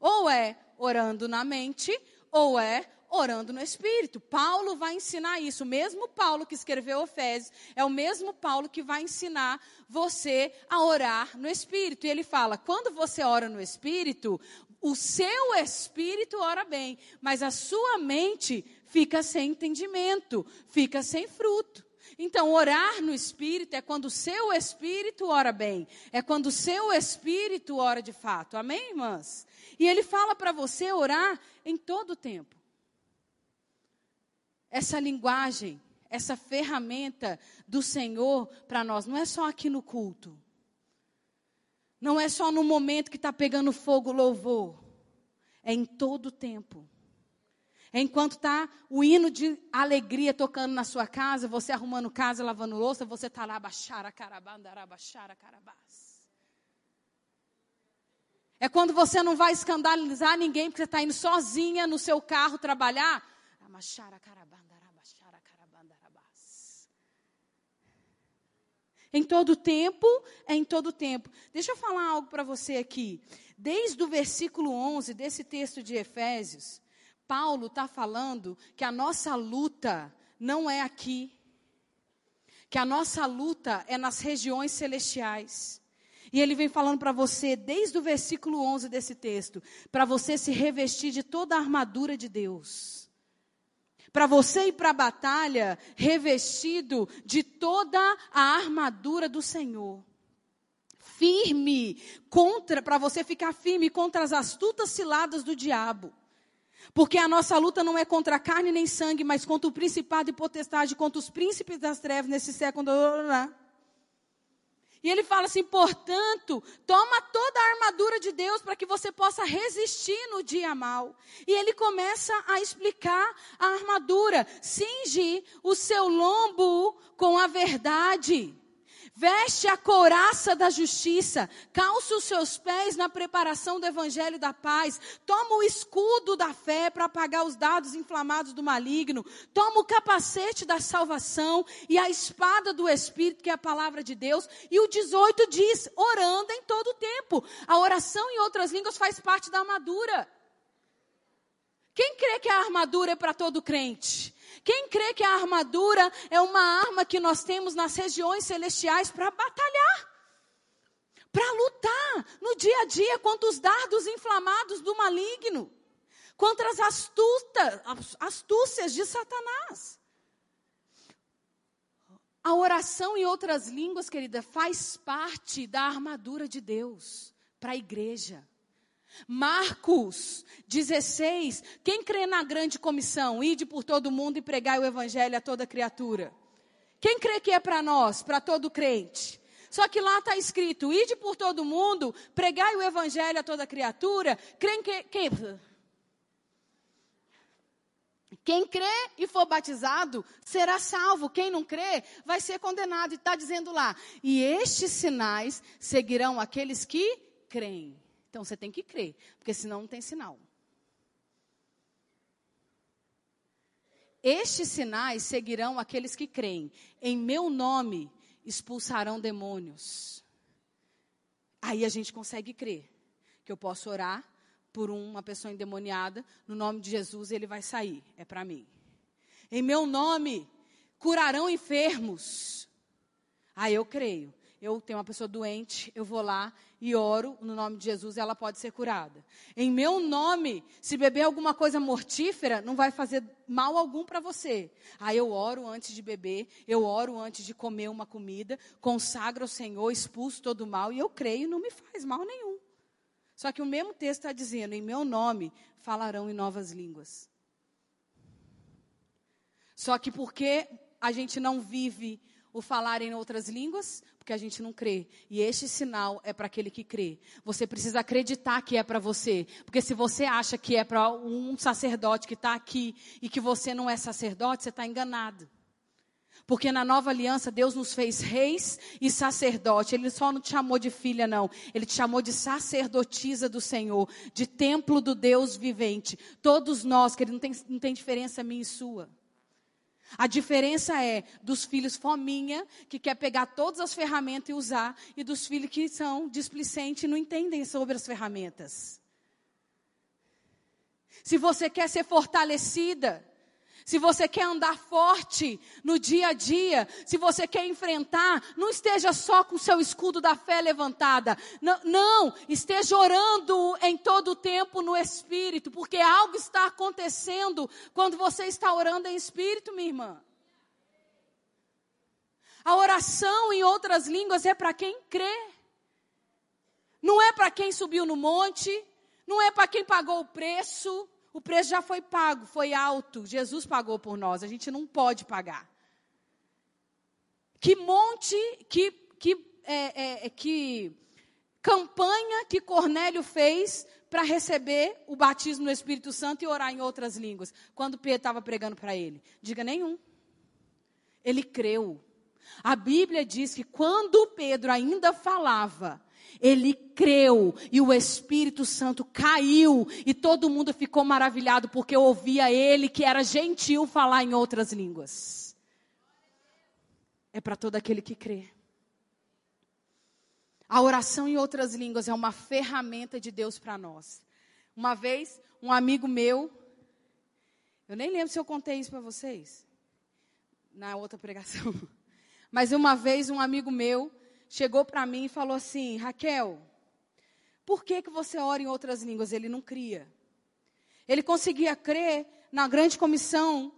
Ou é orando na mente, ou é orando no Espírito. Paulo vai ensinar isso. O mesmo Paulo que escreveu Efésios é o mesmo Paulo que vai ensinar você a orar no Espírito. E ele fala: quando você ora no Espírito, o seu espírito ora bem, mas a sua mente fica sem entendimento, fica sem fruto. Então, orar no espírito é quando o seu espírito ora bem, é quando o seu espírito ora de fato. Amém, irmãs? E ele fala para você orar em todo o tempo. Essa linguagem, essa ferramenta do Senhor para nós, não é só aqui no culto. Não é só no momento que está pegando fogo o louvor. É em todo o tempo. É enquanto está o hino de alegria tocando na sua casa, você arrumando casa, lavando louça, você está lá, baixara carabandara, baixara carabás. É quando você não vai escandalizar ninguém, porque você está indo sozinha no seu carro trabalhar. Amachara carabandara. Em todo tempo, é em todo tempo. Deixa eu falar algo para você aqui. Desde o versículo 11 desse texto de Efésios, Paulo está falando que a nossa luta não é aqui. Que a nossa luta é nas regiões celestiais. E ele vem falando para você, desde o versículo 11 desse texto, para você se revestir de toda a armadura de Deus para você ir para a batalha revestido de toda a armadura do Senhor. firme contra, para você ficar firme contra as astutas ciladas do diabo. Porque a nossa luta não é contra carne nem sangue, mas contra o principado e potestade, contra os príncipes das trevas nesse século. E ele fala assim: portanto, toma toda a armadura de Deus para que você possa resistir no dia mal. E ele começa a explicar a armadura: cinge o seu lombo com a verdade. Veste a couraça da justiça, calça os seus pés na preparação do evangelho da paz, toma o escudo da fé para apagar os dados inflamados do maligno, toma o capacete da salvação e a espada do Espírito, que é a palavra de Deus. E o 18 diz: orando em todo o tempo. A oração em outras línguas faz parte da armadura. Quem crê que a armadura é para todo crente? Quem crê que a armadura é uma arma que nós temos nas regiões celestiais para batalhar? Para lutar no dia a dia contra os dardos inflamados do maligno, contra as astutas, astúcias de Satanás. A oração em outras línguas, querida, faz parte da armadura de Deus para a igreja. Marcos 16. Quem crê na grande comissão? Ide por todo mundo e pregai o evangelho a toda criatura. Quem crê que é para nós, para todo crente? Só que lá está escrito: ide por todo mundo, pregai o evangelho a toda criatura. Quem, que, quem, quem crê e for batizado será salvo. Quem não crê vai ser condenado. E está dizendo lá: e estes sinais seguirão aqueles que creem. Então você tem que crer, porque senão não tem sinal. Estes sinais seguirão aqueles que creem. Em meu nome expulsarão demônios. Aí a gente consegue crer que eu posso orar por uma pessoa endemoniada, no nome de Jesus ele vai sair. É para mim. Em meu nome curarão enfermos. Aí eu creio eu tenho uma pessoa doente, eu vou lá e oro no nome de Jesus, ela pode ser curada. Em meu nome, se beber alguma coisa mortífera, não vai fazer mal algum para você. Aí eu oro antes de beber, eu oro antes de comer uma comida, consagro ao Senhor, expulso todo o mal e eu creio, não me faz mal nenhum. Só que o mesmo texto está dizendo: em meu nome falarão em novas línguas. Só que porque a gente não vive o falar em outras línguas, porque a gente não crê. E este sinal é para aquele que crê. Você precisa acreditar que é para você. Porque se você acha que é para um sacerdote que está aqui e que você não é sacerdote, você está enganado. Porque na nova aliança Deus nos fez reis e sacerdote. Ele só não te chamou de filha, não. Ele te chamou de sacerdotisa do Senhor, de templo do Deus vivente. Todos nós, que não tem, não tem diferença minha e sua. A diferença é dos filhos fominha, que quer pegar todas as ferramentas e usar, e dos filhos que são displicentes e não entendem sobre as ferramentas. Se você quer ser fortalecida, se você quer andar forte no dia a dia, se você quer enfrentar, não esteja só com o seu escudo da fé levantada. Não, não, esteja orando em todo o tempo no Espírito, porque algo está acontecendo quando você está orando em Espírito, minha irmã. A oração em outras línguas é para quem crê. Não é para quem subiu no monte, não é para quem pagou o preço, o preço já foi pago, foi alto. Jesus pagou por nós, a gente não pode pagar. Que monte, que, que, é, é, é que campanha que Cornélio fez para receber o batismo no Espírito Santo e orar em outras línguas, quando Pedro estava pregando para ele? Diga nenhum. Ele creu. A Bíblia diz que quando Pedro ainda falava, ele creu e o Espírito Santo caiu e todo mundo ficou maravilhado porque ouvia ele que era gentil falar em outras línguas. É para todo aquele que crê. A oração em outras línguas é uma ferramenta de Deus para nós. Uma vez, um amigo meu, eu nem lembro se eu contei isso para vocês na outra pregação, mas uma vez um amigo meu chegou para mim e falou assim: Raquel, por que, que você ora em outras línguas? Ele não cria. Ele conseguia crer na grande comissão,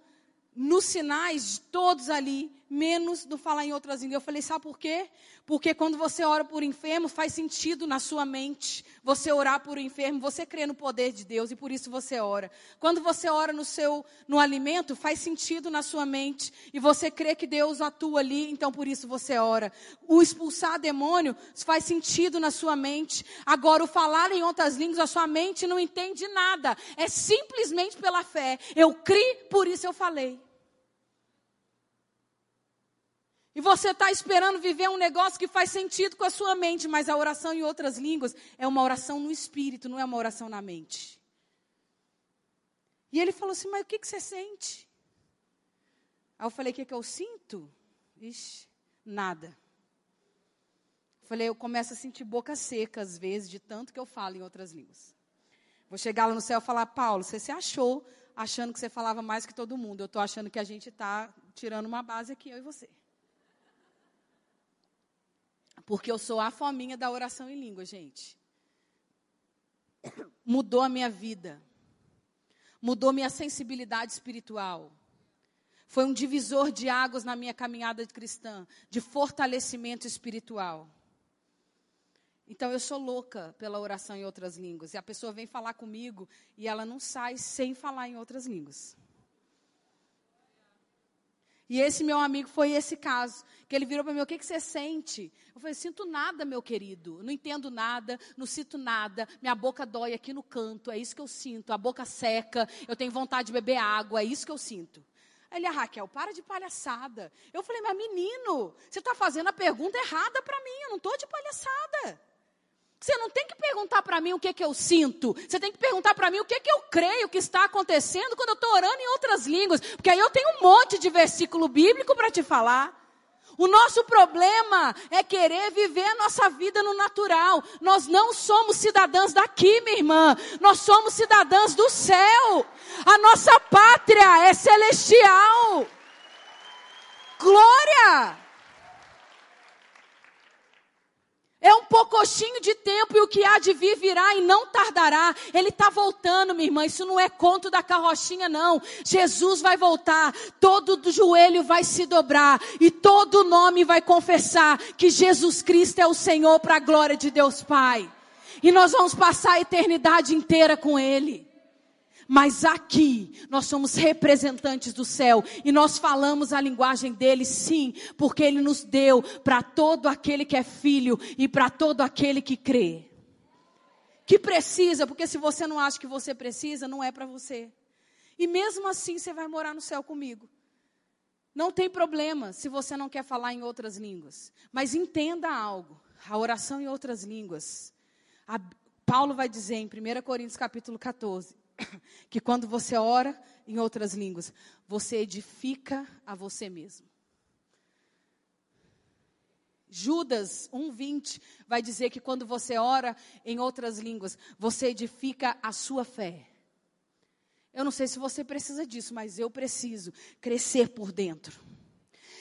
nos sinais todos ali, menos no falar em outras línguas. Eu falei, sabe por quê? Porque quando você ora por enfermo, faz sentido na sua mente você orar por enfermo, você crê no poder de Deus e por isso você ora. Quando você ora no seu no alimento, faz sentido na sua mente e você crê que Deus atua ali, então por isso você ora. O expulsar demônio faz sentido na sua mente. Agora o falar em outras línguas, a sua mente não entende nada. É simplesmente pela fé. Eu criei, por isso eu falei. E você está esperando viver um negócio que faz sentido com a sua mente, mas a oração em outras línguas é uma oração no espírito, não é uma oração na mente. E ele falou assim: Mas o que, que você sente? Aí eu falei: O que, que eu sinto? Ixi, nada. Falei: Eu começo a sentir boca seca às vezes, de tanto que eu falo em outras línguas. Vou chegar lá no céu e falar: Paulo, você se achou achando que você falava mais que todo mundo. Eu estou achando que a gente está tirando uma base aqui, eu e você. Porque eu sou a fominha da oração em língua, gente. Mudou a minha vida. Mudou minha sensibilidade espiritual. Foi um divisor de águas na minha caminhada de cristã, de fortalecimento espiritual. Então eu sou louca pela oração em outras línguas. E a pessoa vem falar comigo e ela não sai sem falar em outras línguas. E esse meu amigo foi esse caso. Que ele virou para mim, o que, que você sente? Eu falei, sinto nada, meu querido. Não entendo nada, não sinto nada. Minha boca dói aqui no canto, é isso que eu sinto. A boca seca, eu tenho vontade de beber água, é isso que eu sinto. Ele, ah, Raquel, para de palhaçada. Eu falei, mas menino, você está fazendo a pergunta errada para mim, eu não estou de palhaçada. Você não tem que perguntar para mim o que, que eu sinto. Você tem que perguntar para mim o que, que eu creio que está acontecendo quando eu estou orando em outras línguas. Porque aí eu tenho um monte de versículo bíblico para te falar. O nosso problema é querer viver a nossa vida no natural. Nós não somos cidadãs daqui, minha irmã. Nós somos cidadãs do céu. A nossa pátria é celestial. Glória! É um poucochinho de tempo e o que há de vir virá e não tardará. Ele está voltando, minha irmã. Isso não é conto da carrochinha, não. Jesus vai voltar. Todo joelho vai se dobrar e todo nome vai confessar que Jesus Cristo é o Senhor para a glória de Deus Pai. E nós vamos passar a eternidade inteira com Ele. Mas aqui nós somos representantes do céu e nós falamos a linguagem dele, sim, porque ele nos deu para todo aquele que é filho e para todo aquele que crê. Que precisa, porque se você não acha que você precisa, não é para você. E mesmo assim você vai morar no céu comigo. Não tem problema se você não quer falar em outras línguas. Mas entenda algo: a oração em outras línguas. A, Paulo vai dizer em 1 Coríntios capítulo 14 que quando você ora em outras línguas, você edifica a você mesmo. Judas 1:20 vai dizer que quando você ora em outras línguas, você edifica a sua fé. Eu não sei se você precisa disso, mas eu preciso crescer por dentro.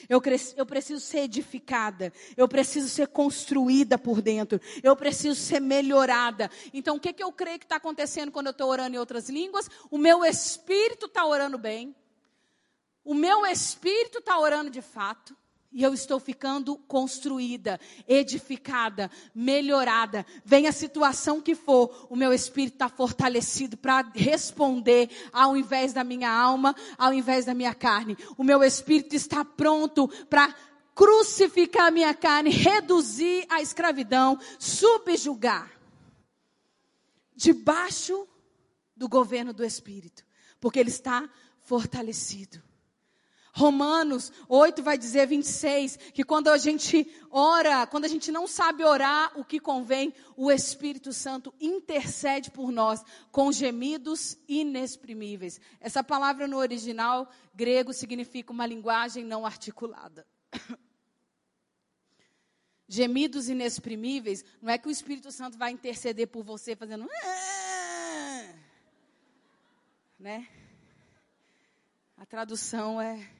Eu, eu preciso ser edificada. Eu preciso ser construída por dentro. Eu preciso ser melhorada. Então, o que, que eu creio que está acontecendo quando eu estou orando em outras línguas? O meu espírito está orando bem. O meu espírito está orando de fato. E eu estou ficando construída, edificada, melhorada. Vem a situação que for, o meu espírito está fortalecido para responder ao invés da minha alma, ao invés da minha carne. O meu espírito está pronto para crucificar a minha carne, reduzir a escravidão, subjugar. Debaixo do governo do Espírito, porque ele está fortalecido. Romanos 8 vai dizer 26 que quando a gente ora, quando a gente não sabe orar o que convém, o Espírito Santo intercede por nós com gemidos inexprimíveis. Essa palavra no original grego significa uma linguagem não articulada. Gemidos inexprimíveis, não é que o Espírito Santo vai interceder por você fazendo ah", né? A tradução é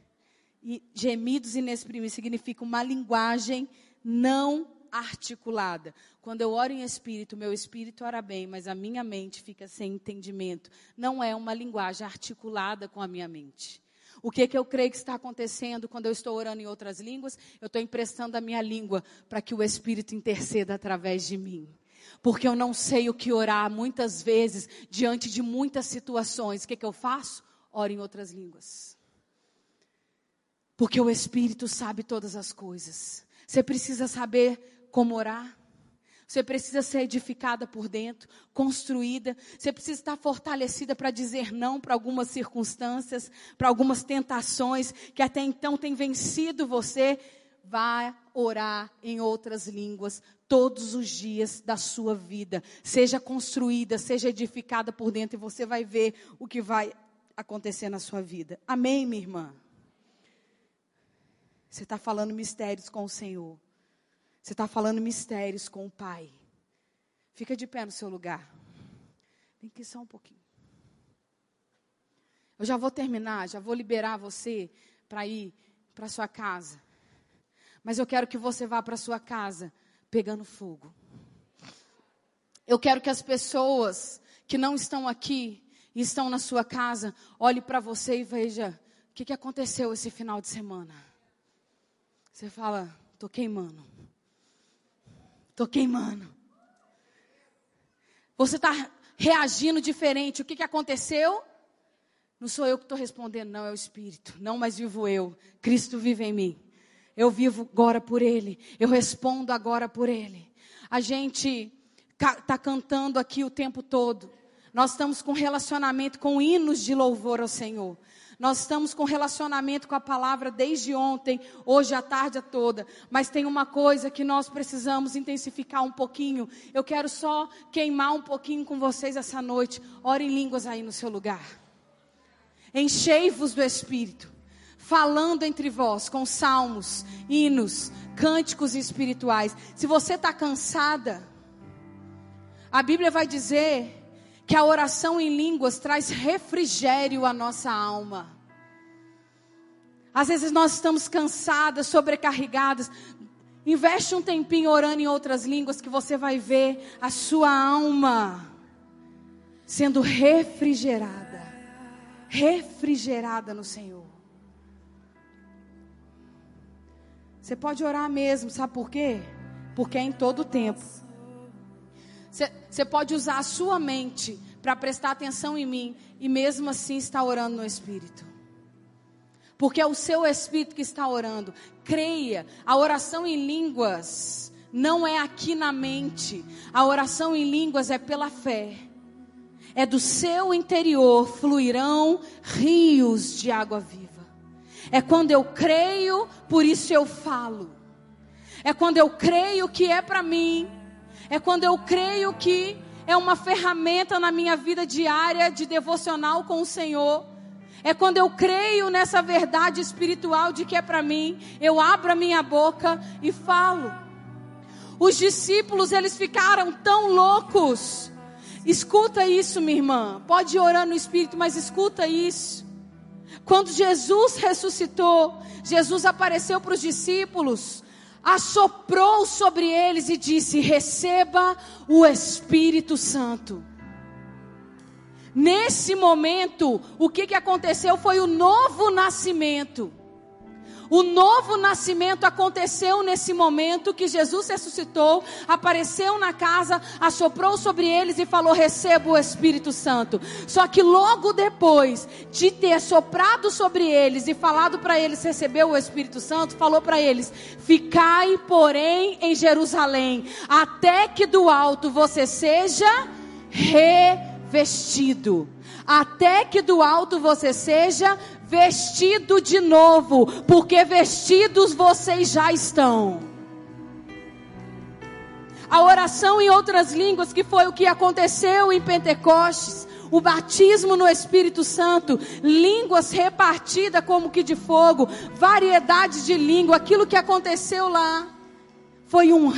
e gemidos inexprimíveis significa uma linguagem não articulada. Quando eu oro em espírito, meu espírito ora bem, mas a minha mente fica sem entendimento. Não é uma linguagem articulada com a minha mente. O que, que eu creio que está acontecendo quando eu estou orando em outras línguas? Eu estou emprestando a minha língua para que o Espírito interceda através de mim. Porque eu não sei o que orar muitas vezes, diante de muitas situações. O que, que eu faço? Oro em outras línguas. Porque o Espírito sabe todas as coisas. Você precisa saber como orar. Você precisa ser edificada por dentro, construída. Você precisa estar fortalecida para dizer não para algumas circunstâncias, para algumas tentações que até então têm vencido você. Vá orar em outras línguas todos os dias da sua vida. Seja construída, seja edificada por dentro e você vai ver o que vai acontecer na sua vida. Amém, minha irmã? Você está falando mistérios com o Senhor. Você está falando mistérios com o Pai. Fica de pé no seu lugar. Vem aqui só um pouquinho. Eu já vou terminar, já vou liberar você para ir para sua casa. Mas eu quero que você vá para sua casa pegando fogo. Eu quero que as pessoas que não estão aqui e estão na sua casa olhem para você e veja o que, que aconteceu esse final de semana. Você fala, estou queimando. Estou queimando. Você está reagindo diferente. O que, que aconteceu? Não sou eu que estou respondendo, não, é o Espírito. Não mais vivo eu. Cristo vive em mim. Eu vivo agora por Ele. Eu respondo agora por Ele. A gente está cantando aqui o tempo todo. Nós estamos com relacionamento, com hinos de louvor ao Senhor. Nós estamos com relacionamento com a palavra desde ontem, hoje a tarde toda. Mas tem uma coisa que nós precisamos intensificar um pouquinho. Eu quero só queimar um pouquinho com vocês essa noite. Ore em línguas aí no seu lugar. Enchei-vos do Espírito, falando entre vós com salmos, hinos, cânticos espirituais. Se você está cansada, a Bíblia vai dizer que a oração em línguas traz refrigério à nossa alma. Às vezes nós estamos cansadas, sobrecarregadas. Investe um tempinho orando em outras línguas que você vai ver a sua alma sendo refrigerada. Refrigerada no Senhor. Você pode orar mesmo, sabe por quê? Porque é em todo o tempo. Você pode usar a sua mente para prestar atenção em mim e mesmo assim estar orando no Espírito. Porque é o seu Espírito que está orando. Creia, a oração em línguas não é aqui na mente. A oração em línguas é pela fé. É do seu interior fluirão rios de água viva. É quando eu creio, por isso eu falo. É quando eu creio que é para mim é quando eu creio que é uma ferramenta na minha vida diária de devocional com o Senhor. É quando eu creio nessa verdade espiritual de que é para mim, eu abro a minha boca e falo. Os discípulos, eles ficaram tão loucos. Escuta isso, minha irmã. Pode orar no espírito, mas escuta isso. Quando Jesus ressuscitou, Jesus apareceu para os discípulos assoprou sobre eles e disse: Receba o Espírito Santo. Nesse momento, o que, que aconteceu foi o novo nascimento. O novo nascimento aconteceu nesse momento que Jesus ressuscitou, apareceu na casa, assoprou sobre eles e falou: Receba o Espírito Santo. Só que logo depois de ter soprado sobre eles e falado para eles receber o Espírito Santo, falou para eles: Ficai, porém, em Jerusalém, até que do alto você seja revestido. Até que do alto você seja vestido de novo, porque vestidos vocês já estão. A oração em outras línguas, que foi o que aconteceu em Pentecostes, o batismo no Espírito Santo, línguas repartidas como que de fogo, variedade de língua, aquilo que aconteceu lá foi um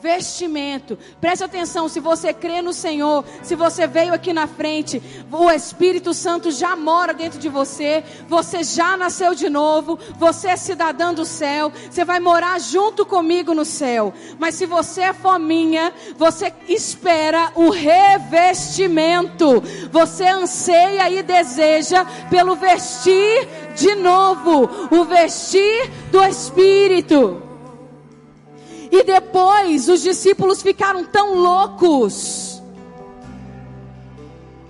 vestimento. Preste atenção, se você crê no Senhor, se você veio aqui na frente, o Espírito Santo já mora dentro de você, você já nasceu de novo, você é cidadão do céu, você vai morar junto comigo no céu. Mas se você é fominha, você espera o revestimento. Você anseia e deseja pelo vestir de novo, o vestir do Espírito. E depois os discípulos ficaram tão loucos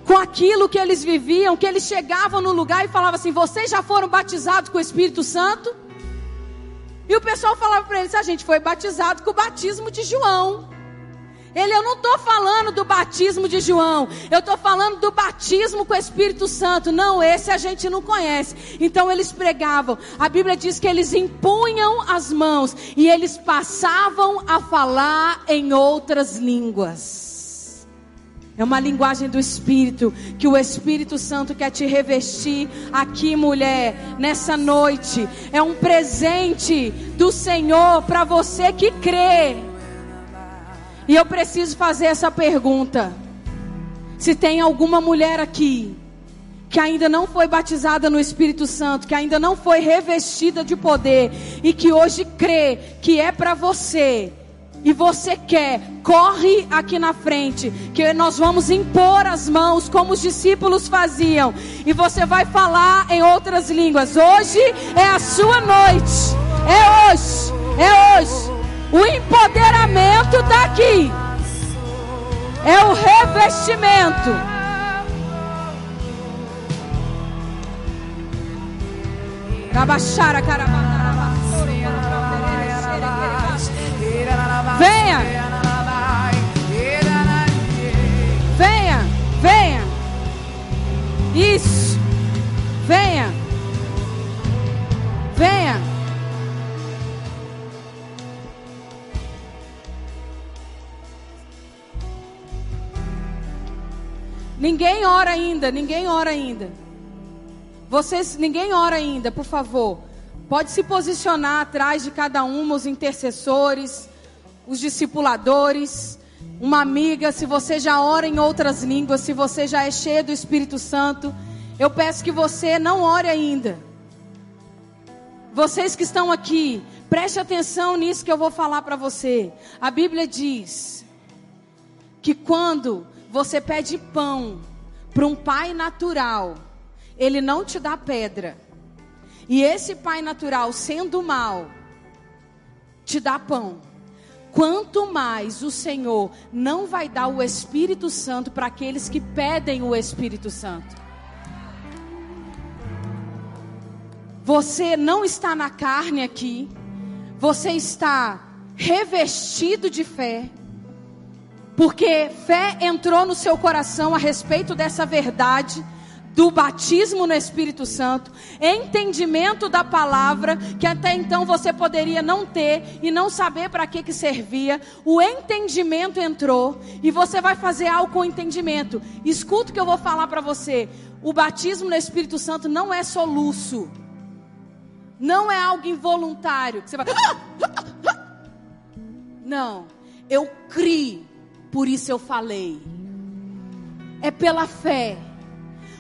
com aquilo que eles viviam, que eles chegavam no lugar e falavam assim: Vocês já foram batizados com o Espírito Santo? E o pessoal falava para eles: A gente foi batizado com o batismo de João. Ele, eu não estou falando do batismo de João, eu estou falando do batismo com o Espírito Santo. Não, esse a gente não conhece. Então eles pregavam. A Bíblia diz que eles impunham as mãos e eles passavam a falar em outras línguas. É uma linguagem do Espírito, que o Espírito Santo quer te revestir aqui, mulher, nessa noite. É um presente do Senhor para você que crê. E eu preciso fazer essa pergunta. Se tem alguma mulher aqui que ainda não foi batizada no Espírito Santo, que ainda não foi revestida de poder e que hoje crê que é para você, e você quer, corre aqui na frente, que nós vamos impor as mãos como os discípulos faziam, e você vai falar em outras línguas. Hoje é a sua noite. É hoje. É hoje. O empoderamento está aqui. É o revestimento. Venha. Venha, venha. Isso. Venha. Venha. Ninguém ora ainda, ninguém ora ainda. Vocês, ninguém ora ainda, por favor. Pode se posicionar atrás de cada um, os intercessores, os discipuladores, uma amiga, se você já ora em outras línguas, se você já é cheio do Espírito Santo, eu peço que você não ore ainda. Vocês que estão aqui, preste atenção nisso que eu vou falar para você. A Bíblia diz que quando você pede pão para um pai natural, ele não te dá pedra. E esse pai natural, sendo mal, te dá pão. Quanto mais o Senhor não vai dar o Espírito Santo para aqueles que pedem o Espírito Santo. Você não está na carne aqui, você está revestido de fé. Porque fé entrou no seu coração a respeito dessa verdade do batismo no Espírito Santo, entendimento da palavra que até então você poderia não ter e não saber para que que servia. O entendimento entrou e você vai fazer algo com o entendimento. Escuta o que eu vou falar para você. O batismo no Espírito Santo não é soluço. Não é algo involuntário que você vai Não. Eu criei por isso eu falei. É pela fé.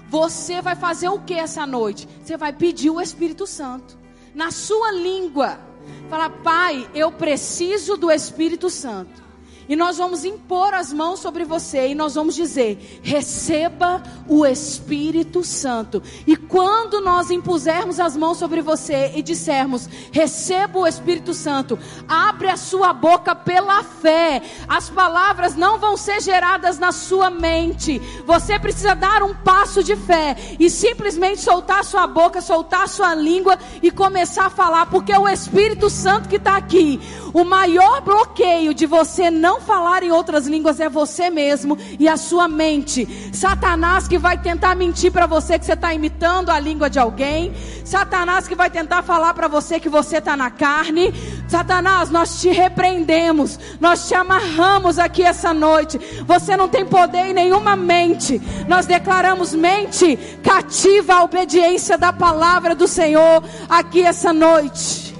Você vai fazer o que essa noite? Você vai pedir o Espírito Santo na sua língua. Fala, Pai, eu preciso do Espírito Santo. E nós vamos impor as mãos sobre você e nós vamos dizer: receba o Espírito Santo. E quando nós impusermos as mãos sobre você e dissermos: receba o Espírito Santo, abre a sua boca pela fé. As palavras não vão ser geradas na sua mente. Você precisa dar um passo de fé e simplesmente soltar sua boca, soltar sua língua e começar a falar, porque é o Espírito Santo que está aqui. O maior bloqueio de você não falar em outras línguas é você mesmo e a sua mente. Satanás que vai tentar mentir para você que você está imitando a língua de alguém. Satanás que vai tentar falar para você que você está na carne. Satanás, nós te repreendemos, nós te amarramos aqui essa noite. Você não tem poder em nenhuma mente. Nós declaramos mente cativa à obediência da palavra do Senhor aqui essa noite.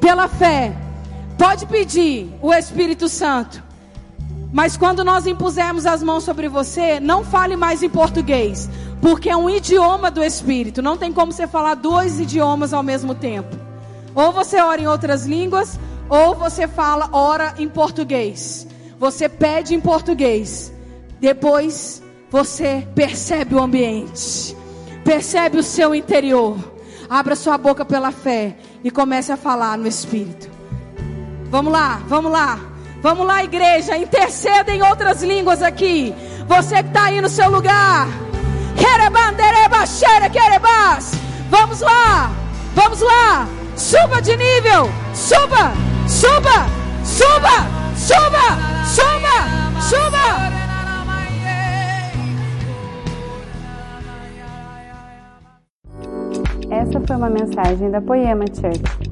Pela fé Pode pedir o Espírito Santo. Mas quando nós impusermos as mãos sobre você, não fale mais em português, porque é um idioma do Espírito. Não tem como você falar dois idiomas ao mesmo tempo. Ou você ora em outras línguas, ou você fala, ora em português. Você pede em português. Depois você percebe o ambiente, percebe o seu interior. Abra sua boca pela fé e comece a falar no Espírito. Vamos lá, vamos lá. Vamos lá, igreja, interceda em outras línguas aqui. Você que está aí no seu lugar. Vamos lá, vamos lá. Suba de nível, suba, suba, suba, suba, suba, suba. Essa foi uma mensagem da Poema Church.